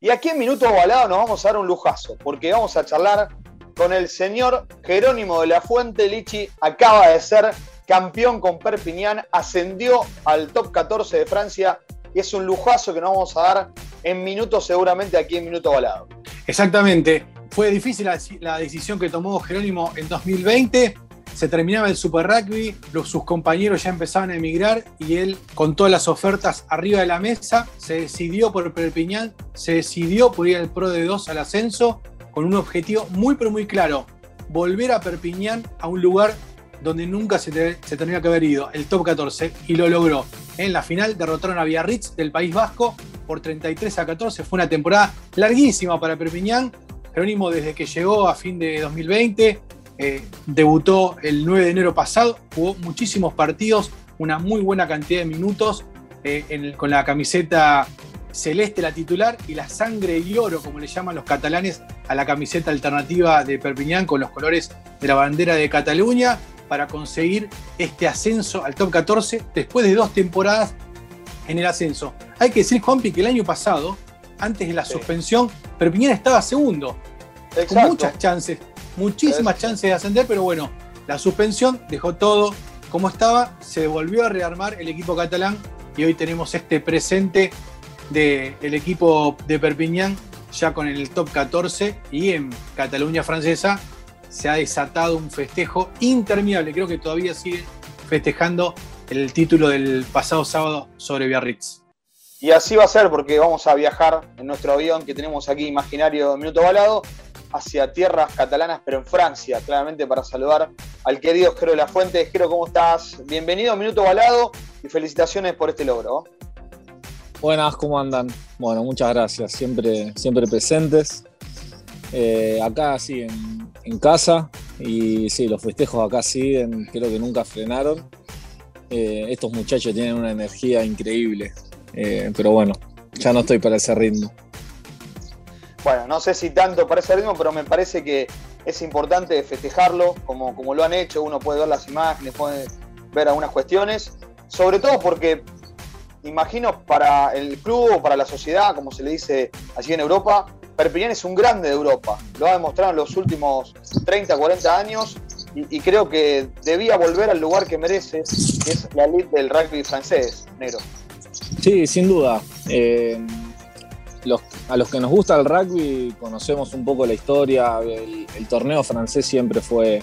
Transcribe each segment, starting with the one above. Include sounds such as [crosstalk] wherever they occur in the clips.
Y aquí en Minuto Ovalado nos vamos a dar un lujazo, porque vamos a charlar con el señor Jerónimo de la Fuente. Lichi acaba de ser campeón con Perpignan, ascendió al top 14 de Francia y es un lujazo que nos vamos a dar en minutos seguramente aquí en Minuto Ovalado. Exactamente. Fue difícil la decisión que tomó Jerónimo en 2020 se terminaba el Super Rugby, sus compañeros ya empezaban a emigrar y él, con todas las ofertas arriba de la mesa, se decidió por Perpiñán, se decidió por ir al Pro de 2 al ascenso, con un objetivo muy pero muy claro, volver a Perpiñán a un lugar donde nunca se, tenía que haber ido, el top 14, y lo logró. En la final derrotaron a Biarritz del País Vasco por 33 a 14, fue una temporada larguísima para Perpiñán, Jerónimo desde que llegó a fin de 2020 eh, debutó el 9 de enero pasado, jugó muchísimos partidos, una muy buena cantidad de minutos eh, con la camiseta celeste, la titular, y la sangre y oro, como le llaman los catalanes, a la camiseta alternativa de Perpiñán con los colores de la bandera de Cataluña para conseguir este ascenso al top 14 después de dos temporadas en el ascenso. Hay que decir, Juanpi, que el año pasado, antes de la suspensión, Perpiñán estaba segundo, con muchas chances muchísimas chances de ascender, pero bueno, la suspensión dejó todo como estaba, se volvió a rearmar el equipo catalán y hoy tenemos este presente del equipo de Perpignan ya con el top 14 y en Cataluña francesa se ha desatado un festejo interminable, creo que todavía sigue festejando el título del pasado sábado sobre Biarritz. Y así va a ser porque vamos a viajar en nuestro avión que tenemos aquí imaginario de Minuto Balado hacia tierras catalanas, pero en Francia, claramente para saludar al querido Jero de la Fuente. Jero, ¿cómo estás? Bienvenido Minuto Balado y felicitaciones por este logro. Buenas, ¿cómo andan? Bueno, muchas gracias, siempre, siempre presentes. Eh, acá sí, en, casa, y sí, los festejos acá siguen, creo que nunca frenaron. Eh, estos muchachos tienen una energía increíble, eh, pero bueno, ya no estoy para ese ritmo bueno, no sé si tanto para ese ritmo, pero me parece que es importante festejarlo como, como lo han hecho. Uno puede ver las imágenes, puede ver algunas cuestiones, sobre todo porque imagino para el club o para la sociedad, como se le dice allí en Europa, Perpignan es un grande de Europa. Lo ha demostrado en los últimos 30, 40 años y, creo que debía volver al lugar que merece, que es la elite del rugby francés, negro. Sí, sin duda. Eh, a los que nos gusta el rugby conocemos un poco la historia. El, torneo francés siempre fue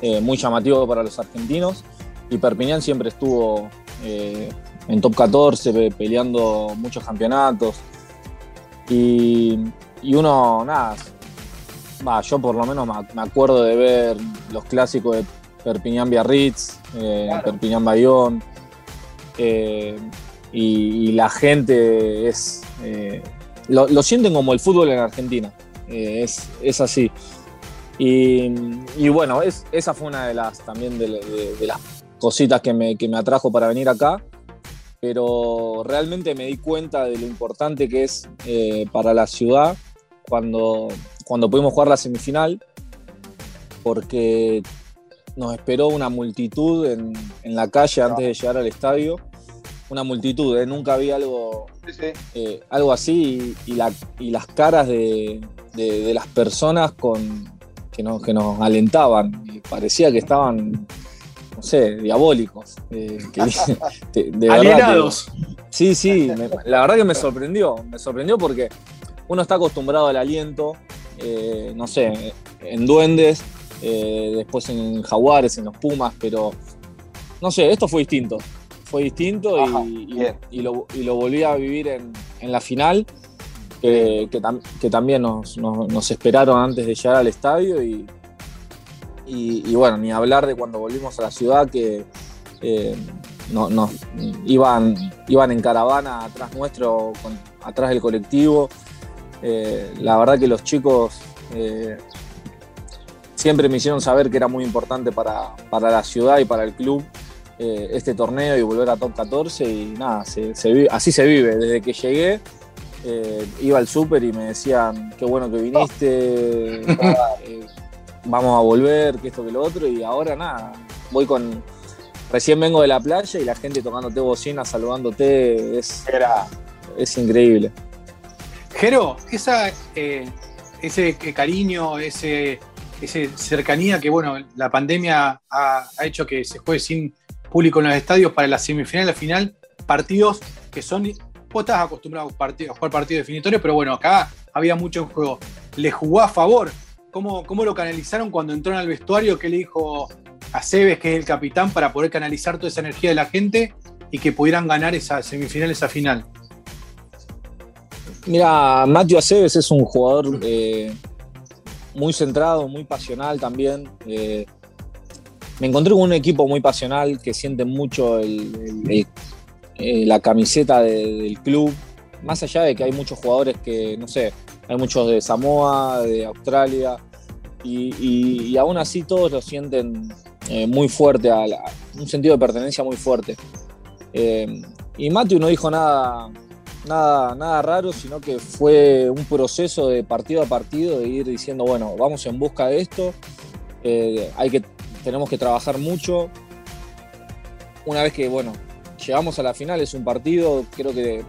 eh, muy llamativo para los argentinos y Perpignan siempre estuvo eh, en top 14 peleando muchos campeonatos. Y, uno, nada, yo por lo menos me acuerdo de ver los clásicos de Perpignan Biarritz, eh, Perpignan Bayón. y, la gente es lo, sienten como el fútbol en Argentina. Eh, es, así. Y, bueno, es, esa fue una de las también de, las cositas que me, atrajo para venir acá. Pero realmente me di cuenta de lo importante que es eh, para la ciudad cuando, cuando pudimos jugar la semifinal, porque nos esperó una multitud en, en la calle antes de llegar al estadio una multitud, ¿eh? nunca había algo, eh, algo así y, las caras de, las personas con, que, nos, que nos alentaban. parecía que estaban, no sé, diabólicos. Eh, [laughs] de, sí, sí, la verdad que me sorprendió. Me sorprendió porque uno está acostumbrado al aliento, no sé, en duendes, después en jaguares, en los pumas, pero no sé, esto fue distinto fue distinto y, lo, volví a vivir en, la final, que, también nos, esperaron antes de llegar al estadio y, bueno, ni hablar de cuando volvimos a la ciudad que eh, nos iban, iban en caravana atrás nuestro, atrás del colectivo. Eh, la verdad que los chicos eh, siempre me hicieron saber que era muy importante para, para la ciudad y para el club eh, este torneo y volver a top 14 y nada, así se vive. Desde que llegué eh, iba al súper y me decían, qué bueno que viniste, [laughs] eh, vamos a volver, que esto que lo otro y ahora nada, voy con... Recién vengo de la playa y la gente tocándote bocina, saludándote, es, es increíble. Jero, esa, eh, ese cariño, ese, esa cercanía que, bueno, la pandemia ha, hecho que se juegue sin público en los estadios para la semifinal la final, partidos que son. Vos estás acostumbrado a, jugar partidos definitorios, pero bueno, acá había mucho en juego. ¿Le jugó a favor? ¿Cómo, ¿Cómo lo canalizaron cuando entró en el vestuario? ¿Qué le dijo a Cebes, que es el capitán, para poder canalizar toda esa energía de la gente y que pudieran ganar esa semifinal, esa final? Mira, Matthew Aceves es un jugador eh, muy centrado, muy pasional también. Eh, me encontré con un equipo muy pasional que siente mucho eh, la camiseta del club. Más allá de que hay muchos jugadores que, no sé, hay muchos de Samoa, de Australia, y, aún así todos lo sienten muy fuerte, un sentido de pertenencia muy fuerte. y Matthew no dijo nada, nada, nada raro, sino que fue un proceso de partido a partido de ir diciendo, bueno, vamos en busca de esto, eh, hay que, tenemos que trabajar mucho. Una vez que, bueno, llegamos a la final, es un partido, creo que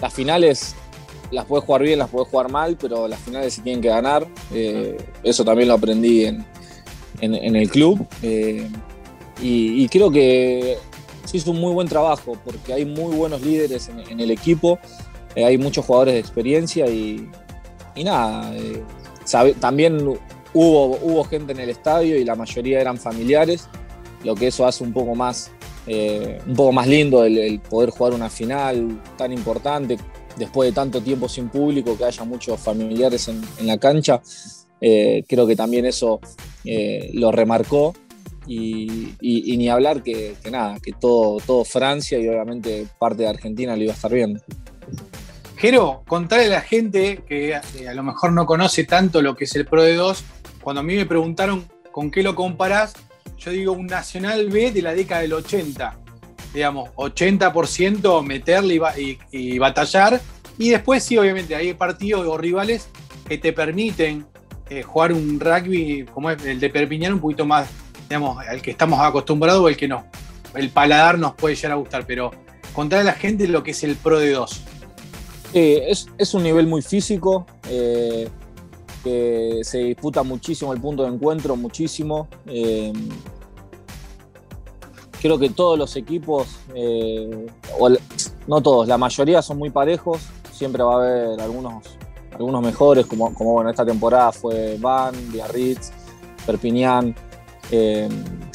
las finales las puedes jugar bien, las puedes jugar mal, pero las finales se tienen que ganar. Eh, eso también lo aprendí en, el club. Eh, y, creo que se hizo un muy buen trabajo porque hay muy buenos líderes en, el equipo, eh, hay muchos jugadores de experiencia y, nada, también hubo, hubo gente en el estadio y la mayoría eran familiares, lo que eso hace un poco más, eh, un poco más lindo el, poder jugar una final tan importante después de tanto tiempo sin público, que haya muchos familiares en, la cancha. creo que también eso lo remarcó y, ni hablar que, nada, que todo, todo Francia y obviamente parte de Argentina lo iba a estar viendo. Jero, contarle a la gente que eh, a lo mejor no conoce tanto lo que es el Pro de 2, cuando a mí me preguntaron con qué lo comparás, yo digo un Nacional B de la década del 80. Digamos, 80% meterle y, batallar. Y después sí, obviamente, hay partidos o rivales que te permiten eh, jugar un rugby como es el de Perpiñán un poquito más digamos, al que estamos acostumbrados o el que no. El paladar nos puede llegar a gustar, pero contarle a la gente lo que es el Pro de 2. es, un nivel muy físico, eh, que se disputa muchísimo el punto de encuentro, muchísimo. Eh, creo que todos los equipos, eh, no todos, la mayoría son muy parejos, siempre va a haber algunos, algunos mejores, como, como bueno, esta temporada fue Van, Biarritz, Perpignan, eh,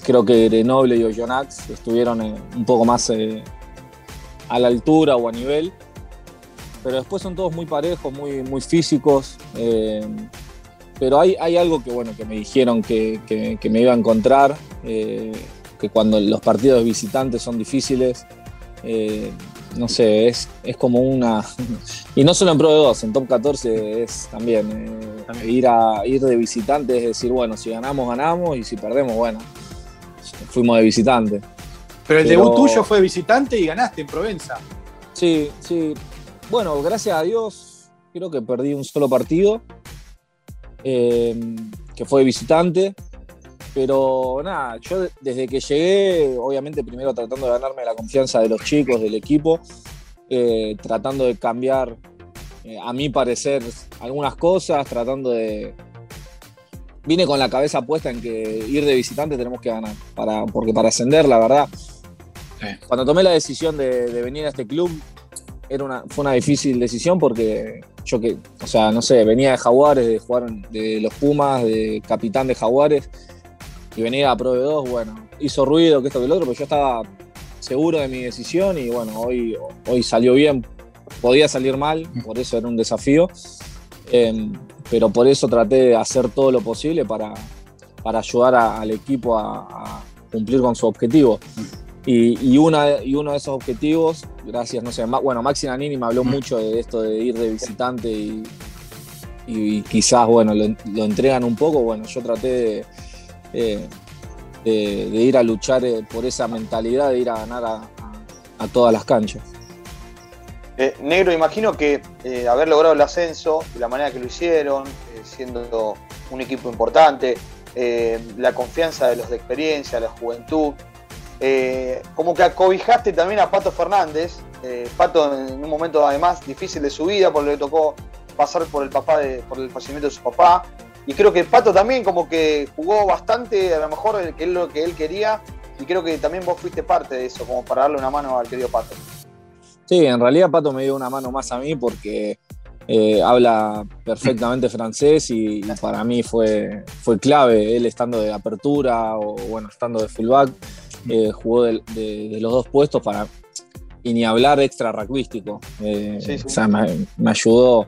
creo que Grenoble y Oyonnax estuvieron un poco más a la altura o a nivel. Pero después son todos muy parejos, muy, muy físicos. Pero hay, hay algo que, bueno, que me dijeron que, que, me iba a encontrar, que cuando los partidos visitantes son difíciles, no sé, es, es como una. [laughs] Y no solo en Pro de 2, en Top 14 es también, eh, ir, a, ir de visitante, es decir, bueno, si ganamos, ganamos, y si perdemos, bueno, fuimos de visitante. Pero el debut tuyo fue de visitante y ganaste en Provenza. Sí, sí. Bueno, gracias a Dios, creo que perdí un solo partido, eh, que fue de visitante. Pero nada, yo desde que llegué, obviamente primero tratando de ganarme la confianza de los chicos, del equipo, eh, tratando de cambiar, eh, a mi parecer, algunas cosas, tratando de... Vine con la cabeza puesta en que ir de visitante tenemos que ganar, para, porque para ascender, la verdad, cuando tomé la decisión de, venir a este club, era una, fue una difícil decisión porque yo que, o sea, no sé, venía de Jaguares, de jugar de los Pumas, de capitán de Jaguares, y venir a Pro 2, bueno, hizo ruido, que esto que el otro, pero yo estaba seguro de mi decisión y bueno, hoy, hoy salió bien. Podía salir mal, por eso era un desafío, em, pero por eso traté de hacer todo lo posible para, para ayudar al equipo a, cumplir con su objetivo. Y, una, y uno de esos objetivos, gracias, no sé, bueno, Maxi Nanini me habló mucho de esto de ir de visitante y, y quizás, bueno, lo, lo, entregan un poco, bueno, yo traté de eh, de, ir a luchar eh, por esa mentalidad, de ir a ganar a, todas las canchas. Eh, negro, imagino que haber logrado el ascenso de la manera que lo hicieron, siendo un equipo importante, la confianza de los de experiencia, la juventud, eh, como que acobijaste también a Pato Fernández. Eh, Pato en un momento además difícil de su vida, porque le tocó pasar por el papá de, por el fallecimiento de su papá. Y creo que Pato también como que jugó bastante, a lo mejor que es lo que él quería. Y creo que también vos fuiste parte de eso, como para darle una mano al querido Pato. Sí, en realidad Pato me dio una mano más a mí porque eh, habla perfectamente francés y, para mí fue, fue clave él estando de apertura o bueno, estando de fullback, eh, jugó de, los dos puestos para y ni hablar extra rugbyístico. Eh, o sea, me, ayudó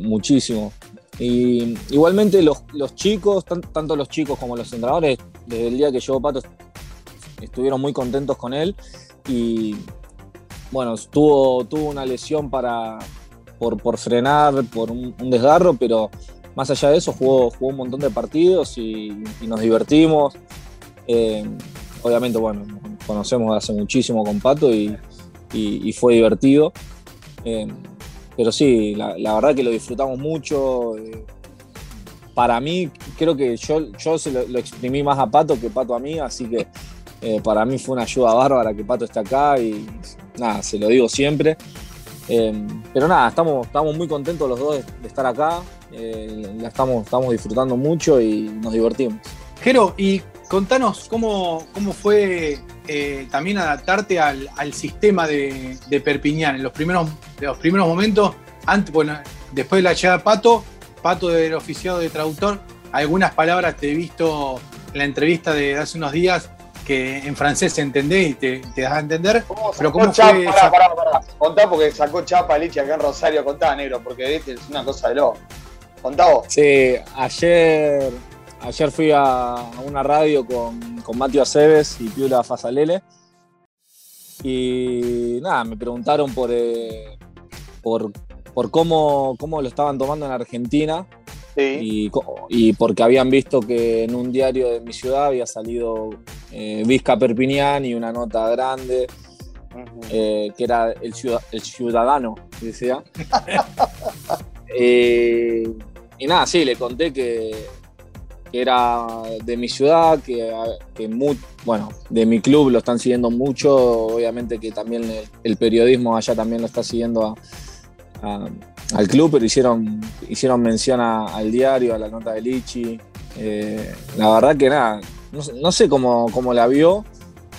muchísimo. Y igualmente los, chicos, tanto los chicos como los entrenadores, desde el día que llegó Pato, estuvieron muy contentos con él y bueno, tuvo, tuvo una lesión para, por, frenar, por un, desgarro, pero más allá de eso jugó, jugó un montón de partidos y, nos divertimos. Eh, obviamente, bueno, conocemos hace muchísimo con Pato y, fue divertido. Eh, pero sí, la, verdad que lo disfrutamos mucho. Eh, para mí, creo que yo, yo se lo, exprimí más a Pato que Pato a mí, así que para mí fue una ayuda bárbara que Pato esté acá y nada, se lo digo siempre. Em, pero nada, estamos, estamos muy contentos los dos de, estar acá. Eh, la estamos, estamos disfrutando mucho y nos divertimos. Jero, y contanos cómo, cómo fue eh, también adaptarte al, sistema de, Perpiñán en los primeros, los primeros momentos, antes, bueno, después de la llegada de Pato, Pato del oficiado de traductor, algunas palabras te he visto en la entrevista de hace unos días que en francés se entendés y te, te das a entender. pero ¿cómo fue pará, pará, pará. Contá porque sacó chapa Lichi acá en Rosario, contá, negro, porque es una cosa de loco. Contá vos. Sí, ayer, ayer fui a una radio con, con Mateo Aceves y Piula Fasalele. Y nada, me preguntaron por, eh, por, por cómo, cómo lo estaban tomando en Argentina y, porque habían visto que en un diario de mi ciudad había salido eh, Vizca Perpiñán y una nota grande eh, que era el, ciudadano, decía. [laughs] Eh, y nada, sí, le conté que, era de mi ciudad, que, bueno, de mi club lo están siguiendo mucho, obviamente que también el, periodismo allá también lo está siguiendo a al club, pero hicieron, hicieron mención al diario, a la nota de Lichi. Eh, la verdad que nada, no, sé cómo, cómo, la vio,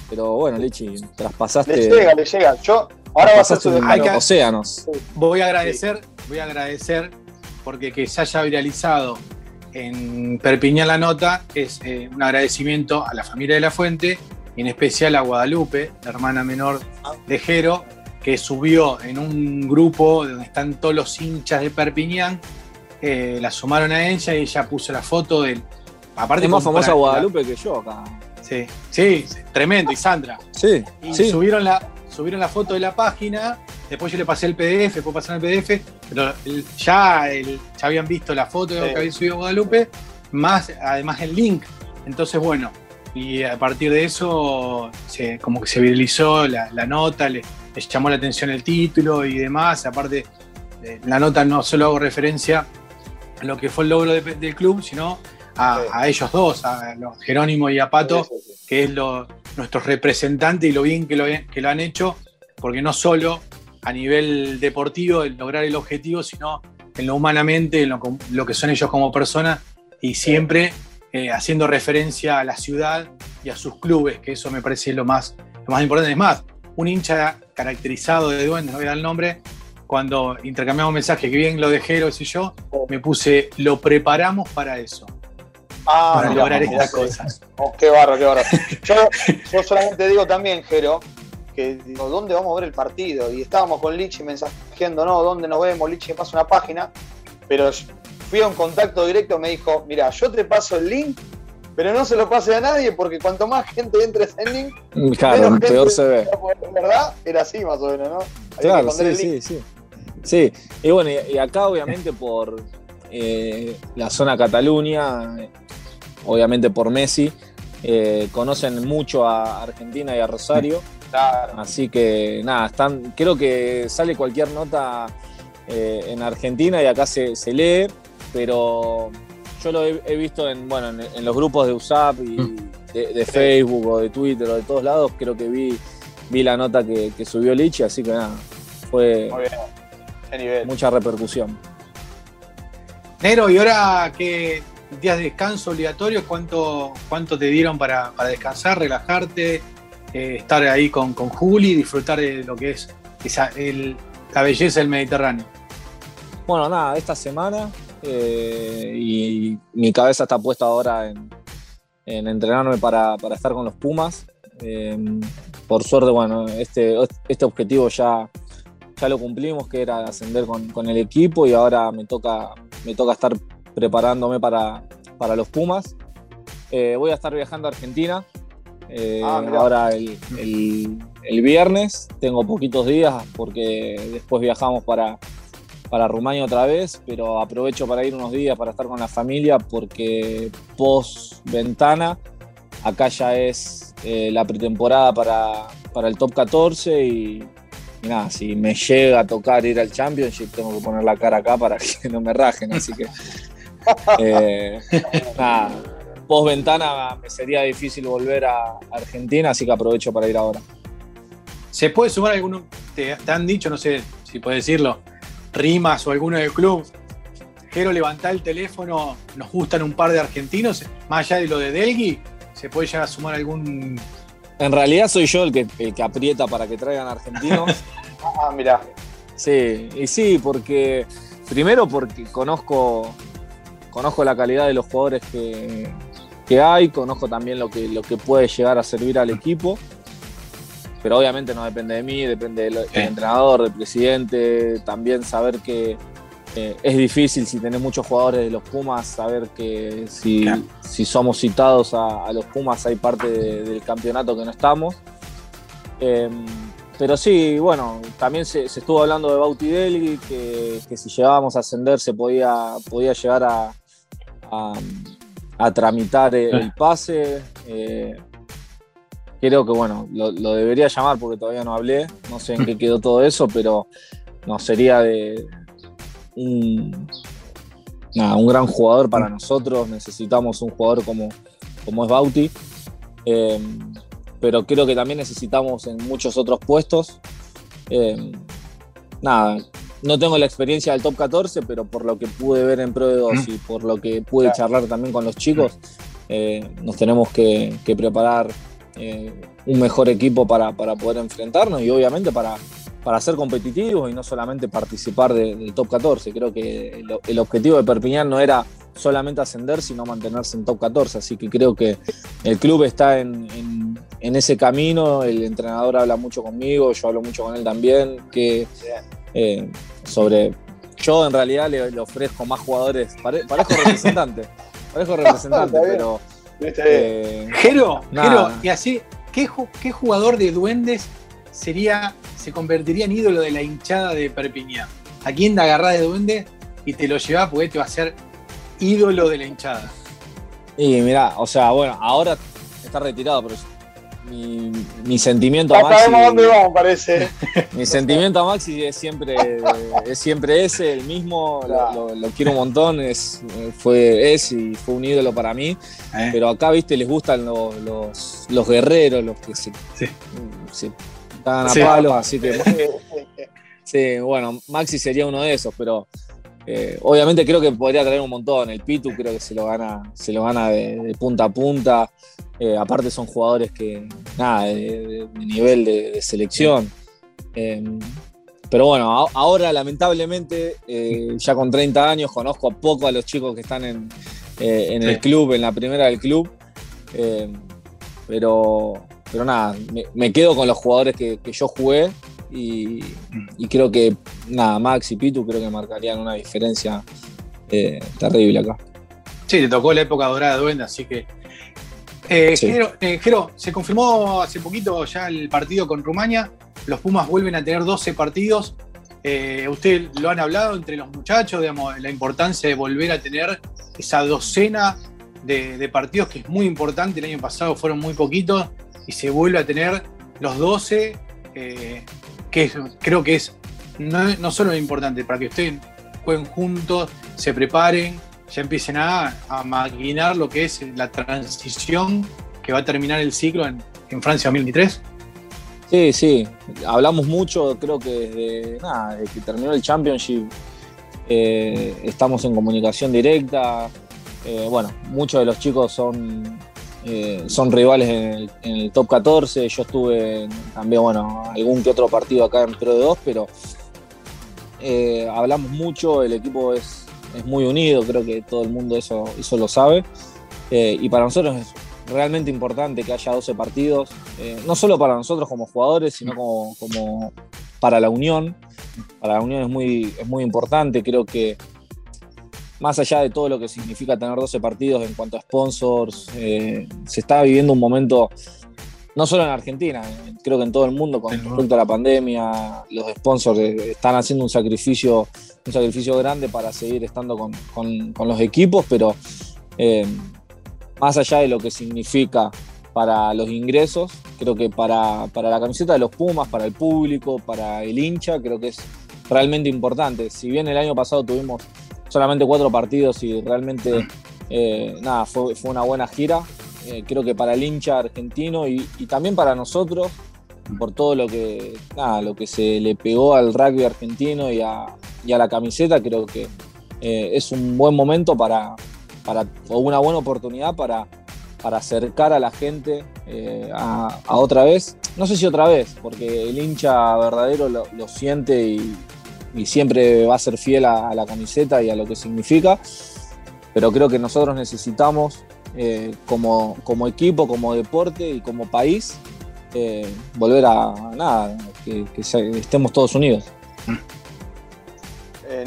pero bueno, Lichi, traspasaste. Le llega, le llega. Yo ahora vas a ser océanos. Voy a agradecer, voy a agradecer porque que se haya viralizado en Perpiñán la nota es eh, un agradecimiento a la familia de la Fuente y en especial a Guadalupe, la hermana menor de Jero, que subió en un grupo donde están todos los hinchas de Perpiñán, eh, la sumaron a ella y ella puso la foto del. Aparte es más famosa Guadalupe que yo acá. Sí, sí, tremendo, y Sandra. Sí, y sí. Subieron, la, subieron la foto de la página, después yo le pasé el PDF, después pasaron el PDF, pero ya, ya habían visto la foto que había subido Guadalupe, más además el link. Entonces, bueno, y a partir de eso, se, como que se viralizó la, la nota, le, les llamó la atención el título y demás. Aparte, eh, la nota no solo hago referencia a lo que fue el logro del club, sino a, ellos dos, a Jerónimo y a Pato, que es lo, nuestro representante y lo bien que lo, que lo han hecho, porque no solo a nivel deportivo, el lograr el objetivo, sino en lo humanamente, en lo, que son ellos como personas y siempre eh, haciendo referencia a la ciudad y a sus clubes, que eso me parece lo más, lo más importante. Es más, un hincha caracterizado de Duendes, no voy a dar el nombre, cuando intercambiamos mensajes, que bien lo dejé, y yo, me puse, lo preparamos para eso. Ah, para lograr estas cosas. Oh, qué barro, qué barro. Yo, solamente digo también, Jero, que digo, ¿dónde vamos a ver el partido? Y estábamos con Lichi mensajeando, no, ¿dónde nos vemos? Lichi me pasa una página, pero fui a un contacto directo, me dijo, mira, yo te paso el link pero no se lo pase a nadie porque cuanto más gente entre ese link, claro, peor se ve. ¿Verdad? Era así más o menos, ¿no? claro, sí, sí, sí. Sí, y bueno, y, acá obviamente por eh, la zona Cataluña, obviamente por Messi, eh, conocen mucho a Argentina y a Rosario. Claro. Así que nada, están, creo que sale cualquier nota eh, en Argentina y acá se, se lee, pero yo lo he, visto en, bueno, en, los grupos de USAP y, mm. de, Facebook o de Twitter o de todos lados, creo que vi, vi la nota que, subió Lichi, así que nada, fue mucha repercusión. Nero, y ahora que días de descanso obligatorio, ¿cuánto, cuánto te dieron para, descansar, relajarte, eh, estar ahí con, con Juli, disfrutar de lo que es la belleza del Mediterráneo? Bueno, nada, esta semana eh, y mi cabeza está puesta ahora en, entrenarme para, estar con los Pumas. Eh, por suerte, bueno, este, este objetivo ya, ya lo cumplimos, que era ascender con, el equipo y ahora me toca, me toca estar preparándome para, para los Pumas. Eh, voy a estar viajando a Argentina. Ah, ahora el, el, viernes tengo poquitos días porque después viajamos para, para Rumania otra vez, pero aprovecho para ir unos días para estar con la familia porque post ventana, acá ya es eh, la pretemporada para, para, el top 14 y, nada, si me llega a tocar ir al Championship tengo que poner la cara acá para que [laughs] no me rajen, así que [laughs] eh, nada, post ventana me sería difícil volver a Argentina, así que aprovecho para ir ahora. ¿Se puede sumar alguno? Te, te han dicho, no sé si puedes decirlo, Rimas o alguno del club, Jero levanta el teléfono, nos gustan un par de argentinos, más allá de lo de Delgui, ¿se puede llegar a sumar algún...? En realidad soy yo el que, que aprieta para que traigan argentinos. [laughs] ah, mira. Sí, y sí, porque primero porque conozco, conozco la calidad de los jugadores que, que hay, conozco también lo que, lo que puede llegar a servir al equipo pero obviamente no depende de mí, depende del, entrenador, del presidente, también saber que eh, es difícil si tenés muchos jugadores de los Pumas, saber que si, somos citados a, los Pumas hay parte del campeonato que no estamos. Em, pero sí, bueno, también se, estuvo hablando de Bauti Delgui, que, si llegábamos a ascender se podía, podía llegar a, a, tramitar el, pase. Eh, creo que bueno, lo, debería llamar porque todavía no hablé, no sé en qué quedó todo eso, pero no sería de un, un gran jugador para nosotros, necesitamos un jugador como, como es Bauti, em, pero creo que también necesitamos en muchos otros puestos. Em, nada, no tengo la experiencia del top 14, pero por lo que pude ver en Pro de 2 y por lo que pude charlar también con los chicos, eh, nos tenemos que, que preparar eh, un mejor equipo para, poder enfrentarnos y obviamente para, para ser competitivos y no solamente participar del top 14. Creo que el, objetivo de Perpiñán no era solamente ascender, sino mantenerse en top 14. Así que creo que el club está en, ese camino, el entrenador habla mucho conmigo, yo hablo mucho con él también, que eh, sobre... Yo en realidad le, ofrezco más jugadores, parezco representante, parezco [laughs] representante, pero eh, Jero, y así, ¿qué, jugador de duendes sería, se convertiría en ídolo de la hinchada de Perpiñán? ¿A quién te agarrás de duende y te lo llevas porque te va a ser ídolo de la hinchada? Y mira, o sea, bueno, ahora está retirado, pero mi, sentimiento a Maxi. dónde vamos, parece. [laughs] Mi sentimiento a Maxi es siempre, es siempre ese, el mismo. Lo, quiero un montón. Es, fue, es y fue un ídolo para mí. Eh. Pero acá, viste, les gustan los, los, guerreros, los que se, se a palos, así que. [laughs] Sí, bueno, Maxi sería uno de esos, pero eh, obviamente creo que podría traer un montón. El Pitu creo que se lo gana, se lo gana de, punta a punta. Eh, aparte son jugadores que, nada, de, nivel de, selección. Em, pero bueno, ahora lamentablemente, eh, ya con 30 años, conozco a poco a los chicos que están en, el club, en la primera del club. Em, pero, pero nada, me, quedo con los jugadores que yo jugué y, creo que, nada, Max y Pitu creo que marcarían una diferencia eh, terrible acá. Sí, te tocó la época dorada de Duende, así que. Eh, eh, Jero, se confirmó hace poquito ya el partido con Rumania. Los Pumas vuelven a tener 12 partidos. usted lo han hablado entre los muchachos, digamos, la importancia de volver a tener esa docena de, partidos que es muy importante. El año pasado fueron muy poquitos y se vuelve a tener los 12 que creo que es no, solo importante, para que ustedes jueguen juntos, se preparen, ya empiecen a, a maquinar lo que es la transición que que va a terminar el ciclo en, Francia 2023? Sí, sí, hablamos mucho, creo que desde, nada, desde que terminó el Championship eh, estamos en comunicación directa. Eh, bueno, muchos de los chicos son, eh, son rivales en el, top 14. Yo estuve también, bueno, algún que otro partido acá en Pro de 2, pero hablamos mucho, el equipo es, es, muy unido, creo que todo el mundo eso, eso lo sabe. y para nosotros es realmente importante que haya 12 partidos, no solo para nosotros como jugadores, sino como, como para la Unión para la Unión es muy, es muy importante. Creo que más allá de todo lo que significa tener 12 partidos en cuanto a sponsors, eh, se está viviendo un momento, no solo en Argentina, creo que en todo el mundo con respecto a la pandemia, los sponsors eh, están haciendo un sacrificio, un sacrificio grande para seguir estando con, los equipos, pero eh, más allá de lo que significa para los ingresos, creo que para, la camiseta de los Pumas, para el público, para el hincha, creo que es realmente importante. Si bien el año pasado tuvimos solamente cuatro partidos y realmente eh, nada, fue, una buena gira, eh, creo que para el hincha argentino y, también para nosotros, por todo lo que, lo que se le pegó al rugby argentino y a, la camiseta, creo que eh, es un buen momento para, para, o una buena oportunidad para para acercar a la gente eh, a, otra vez. No sé si otra vez, porque el hincha verdadero lo, siente y, siempre va a ser fiel a, la camiseta y a lo que significa. Pero creo que nosotros necesitamos, eh, como, como, equipo, como deporte y como país, eh, volver a nada, que, estemos todos unidos.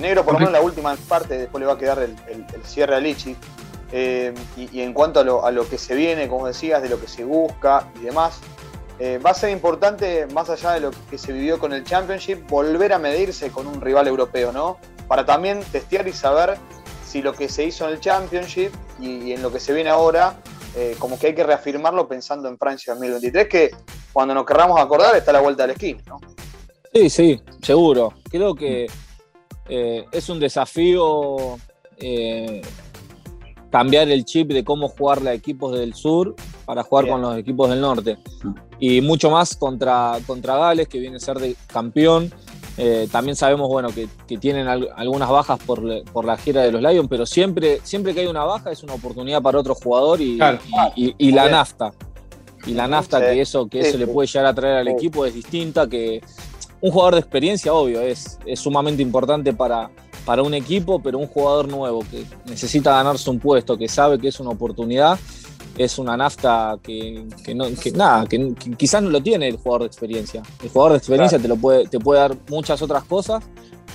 negro, por lo menos la última parte, después le va a quedar el, cierre a Lichi. Eh, y, en cuanto a lo, que se viene, como decías, de lo que se busca y demás, eh, va a ser importante, más allá de lo que se vivió con el Championship, volver a medirse con un rival europeo, ¿no? Para también testear y saber si lo que se hizo en el Championship y, en lo que se viene ahora, eh, como que hay que reafirmarlo pensando en Francia 2023, que cuando nos querramos acordar está a la vuelta del esquí, ¿no? Sí, sí, seguro. Creo que es un desafío cambiar el chip de cómo jugarle a equipos del sur para jugar con los equipos del norte. Y mucho más contra, contra Gales, que viene a ser de campeón. Eh, también sabemos bueno, que, tienen algunas bajas por, la gira de los Lions, pero siempre, siempre que hay una baja es una oportunidad para otro jugador y, y, la nafta. Y la nafta que eso, que eso le puede llegar a traer al equipo es distinta, que un jugador de experiencia, obvio, es, es sumamente importante para, para un equipo, pero un jugador nuevo que necesita ganarse un puesto, que sabe que es una oportunidad, es una nafta que, no, nada, que, quizás no lo tiene el jugador de experiencia. El jugador de experiencia te, lo puede, te puede dar muchas otras cosas,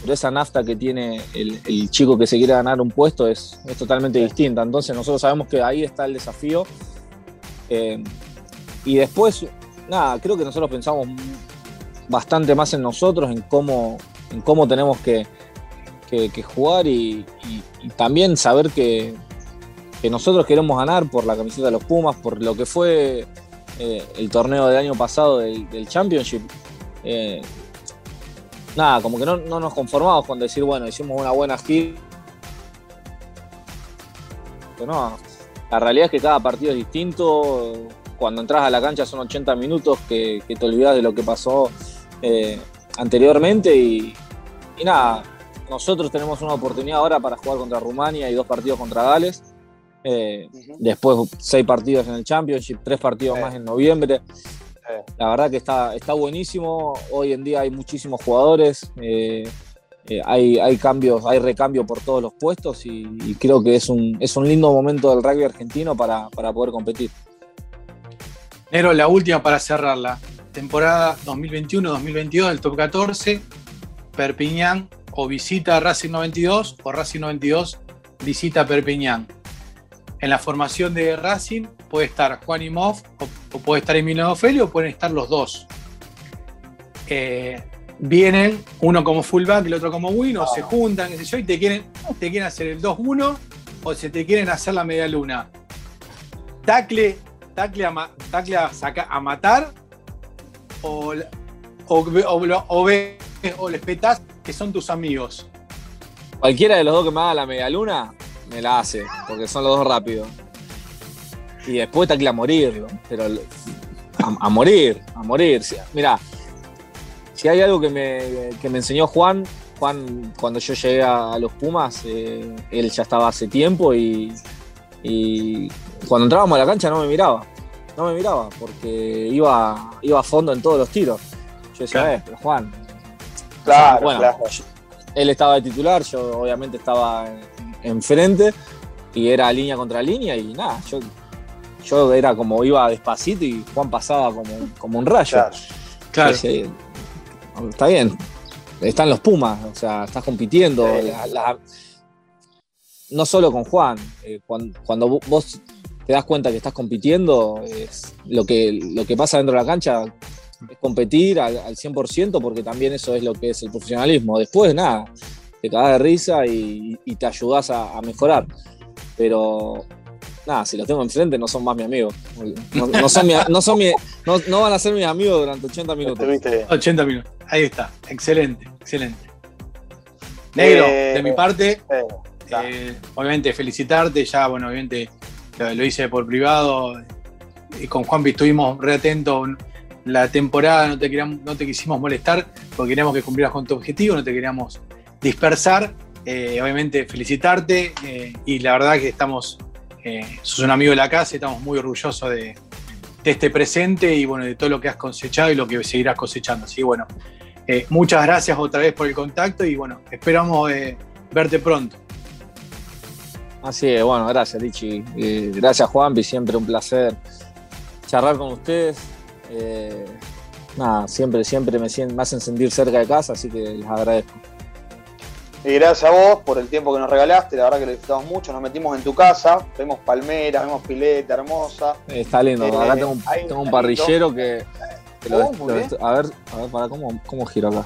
pero esa nafta que tiene el, chico que se quiere ganar un puesto es, totalmente distinta. Entonces nosotros sabemos que ahí está el desafío. Eh, y después, nada, creo que nosotros pensamos bastante más en nosotros, en cómo, en cómo tenemos que, que, jugar y, también saber que, nosotros queremos ganar por la camiseta de los Pumas, por lo que fue eh, el torneo del año pasado del, Championship. Eh, nada, como que no, nos conformamos con decir, bueno, hicimos una buena gira. no, la realidad es que cada partido es distinto. Cuando entras a la cancha son 80 minutos que, te olvidas de lo que pasó eh, anteriormente y nada, nosotros tenemos una oportunidad ahora para jugar contra Rumania y dos partidos contra Gales. Eh, después seis partidos en el Championship, tres partidos más en noviembre. La verdad que está, está buenísimo. Hoy en día hay muchísimos jugadores. Eh, eh, hay, cambios, hay recambio por todos los puestos y, creo que es un, es un lindo momento del rugby argentino para, para poder competir. Nero, la última para cerrarla. Temporada 2021-2022 del Top 14. Perpiñán o visita Racing 92 o Racing 92 visita Perpiñán. En la formación de Racing puede estar Juan Imov o, puede estar Emilio Ofelio o pueden estar los dos. Eh, vienen uno como fullback y el otro como win o se juntan, qué y te quieren, te quieren hacer el 2-1 o se te quieren hacer la media luna. Tacle, tacle, a, tacle a, a matar o, o, o, o les petas que son tus amigos. Cualquiera de los dos que me haga la media luna, me la hace, porque son los dos rápidos. y después te a morirlo. Pero a, morir, a morir. Mira, si hay algo que me, que me enseñó Juan, Juan, cuando yo llegué a, los Pumas, eh, él ya estaba hace tiempo y, y, cuando entrábamos a la cancha no me miraba. No me miraba porque iba, iba a fondo en todos los tiros. Yo decía, eh, pero Juan. Claro, bueno, Él estaba de titular, yo obviamente estaba enfrente y era línea contra línea y nada, yo, yo era como iba despacito y Juan pasaba como, como un rayo. Claro. está bien, están los Pumas, o sea, estás compitiendo. no solo con Juan, eh, cuando, vos te das cuenta que estás compitiendo, es lo, que, lo que pasa dentro de la cancha es competir al, 100% porque también eso es lo que es el profesionalismo. Después, nada, te cagas de risa y, te ayudas a, mejorar. Pero nada, si los tengo enfrente no son más mi amigo. No, son no, van a ser mis amigos durante 80 minutos. 80 minutos, ahí está, excelente, excelente. Negro, eh, de mi parte, eh, eh, obviamente felicitarte, ya, bueno, obviamente lo, hice por privado, y con Juanpi estuvimos re atentos la temporada, no te, queríamos, no te quisimos molestar, porque queríamos que cumplieras con tu objetivo, no te queríamos dispersar. obviamente felicitarte y la verdad que estamos eh, sos un amigo de la casa y estamos muy orgullosos de, este presente y bueno, de todo lo que has cosechado y lo que seguirás cosechando. Así bueno, eh, muchas gracias otra vez por el contacto y bueno, esperamos eh, verte pronto. Así es, bueno, gracias Lichi. gracias Juanpi, siempre un placer charlar con ustedes. nada, siempre, siempre me, me hacen sentir cerca de casa, así que les agradezco. Y gracias a vos por el tiempo que nos regalaste, la verdad que lo disfrutamos mucho. Nos metimos en tu casa, vemos palmeras, vemos pileta hermosa. está lindo, eh, acá tengo un, parrillero que. a ver, a ver, para cómo, cómo giro acá.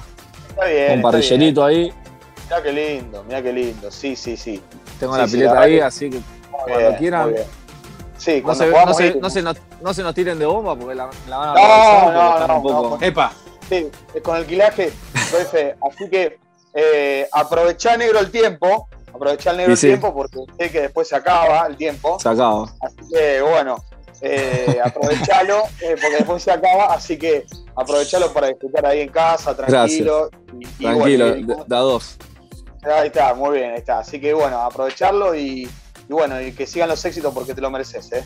Está bien. Un parrillerito ahí. Mirá qué lindo, mirá qué lindo. Sí, sí, sí. Tengo la pileta ahí, así que cuando quieran. Sí, no se, no, se, no, se nos, no, se nos, tiren de bomba porque la, la van a No, no, no, un poco... Epa. Sí, con el quilaje, [laughs] así que eh, aprovechar negro el tiempo, aprovechar negro el tiempo porque sé que después se acaba el tiempo. Se acaba. Así que bueno, eh, aprovechalo eh, porque después se acaba, así que aprovechalo para disfrutar ahí en casa, tranquilo. tranquilo, da dos. Ahí está, muy bien, ahí está. Así que bueno, aprovecharlo y, y bueno, y que sigan los éxitos porque te lo mereces, ¿eh?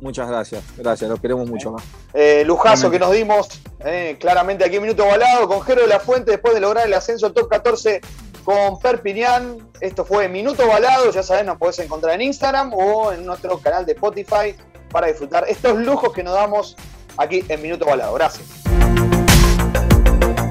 Muchas gracias, gracias, lo queremos mucho más. Eh, lujazo que nos dimos eh, claramente aquí en Minuto Balado con Jero de la Fuente después de lograr el ascenso al top 14 con Perpiñán. Esto fue Minuto Balado, ya sabes, nos podés encontrar en Instagram o en nuestro canal de Spotify para disfrutar estos lujos que nos damos aquí en Minuto Balado. Gracias.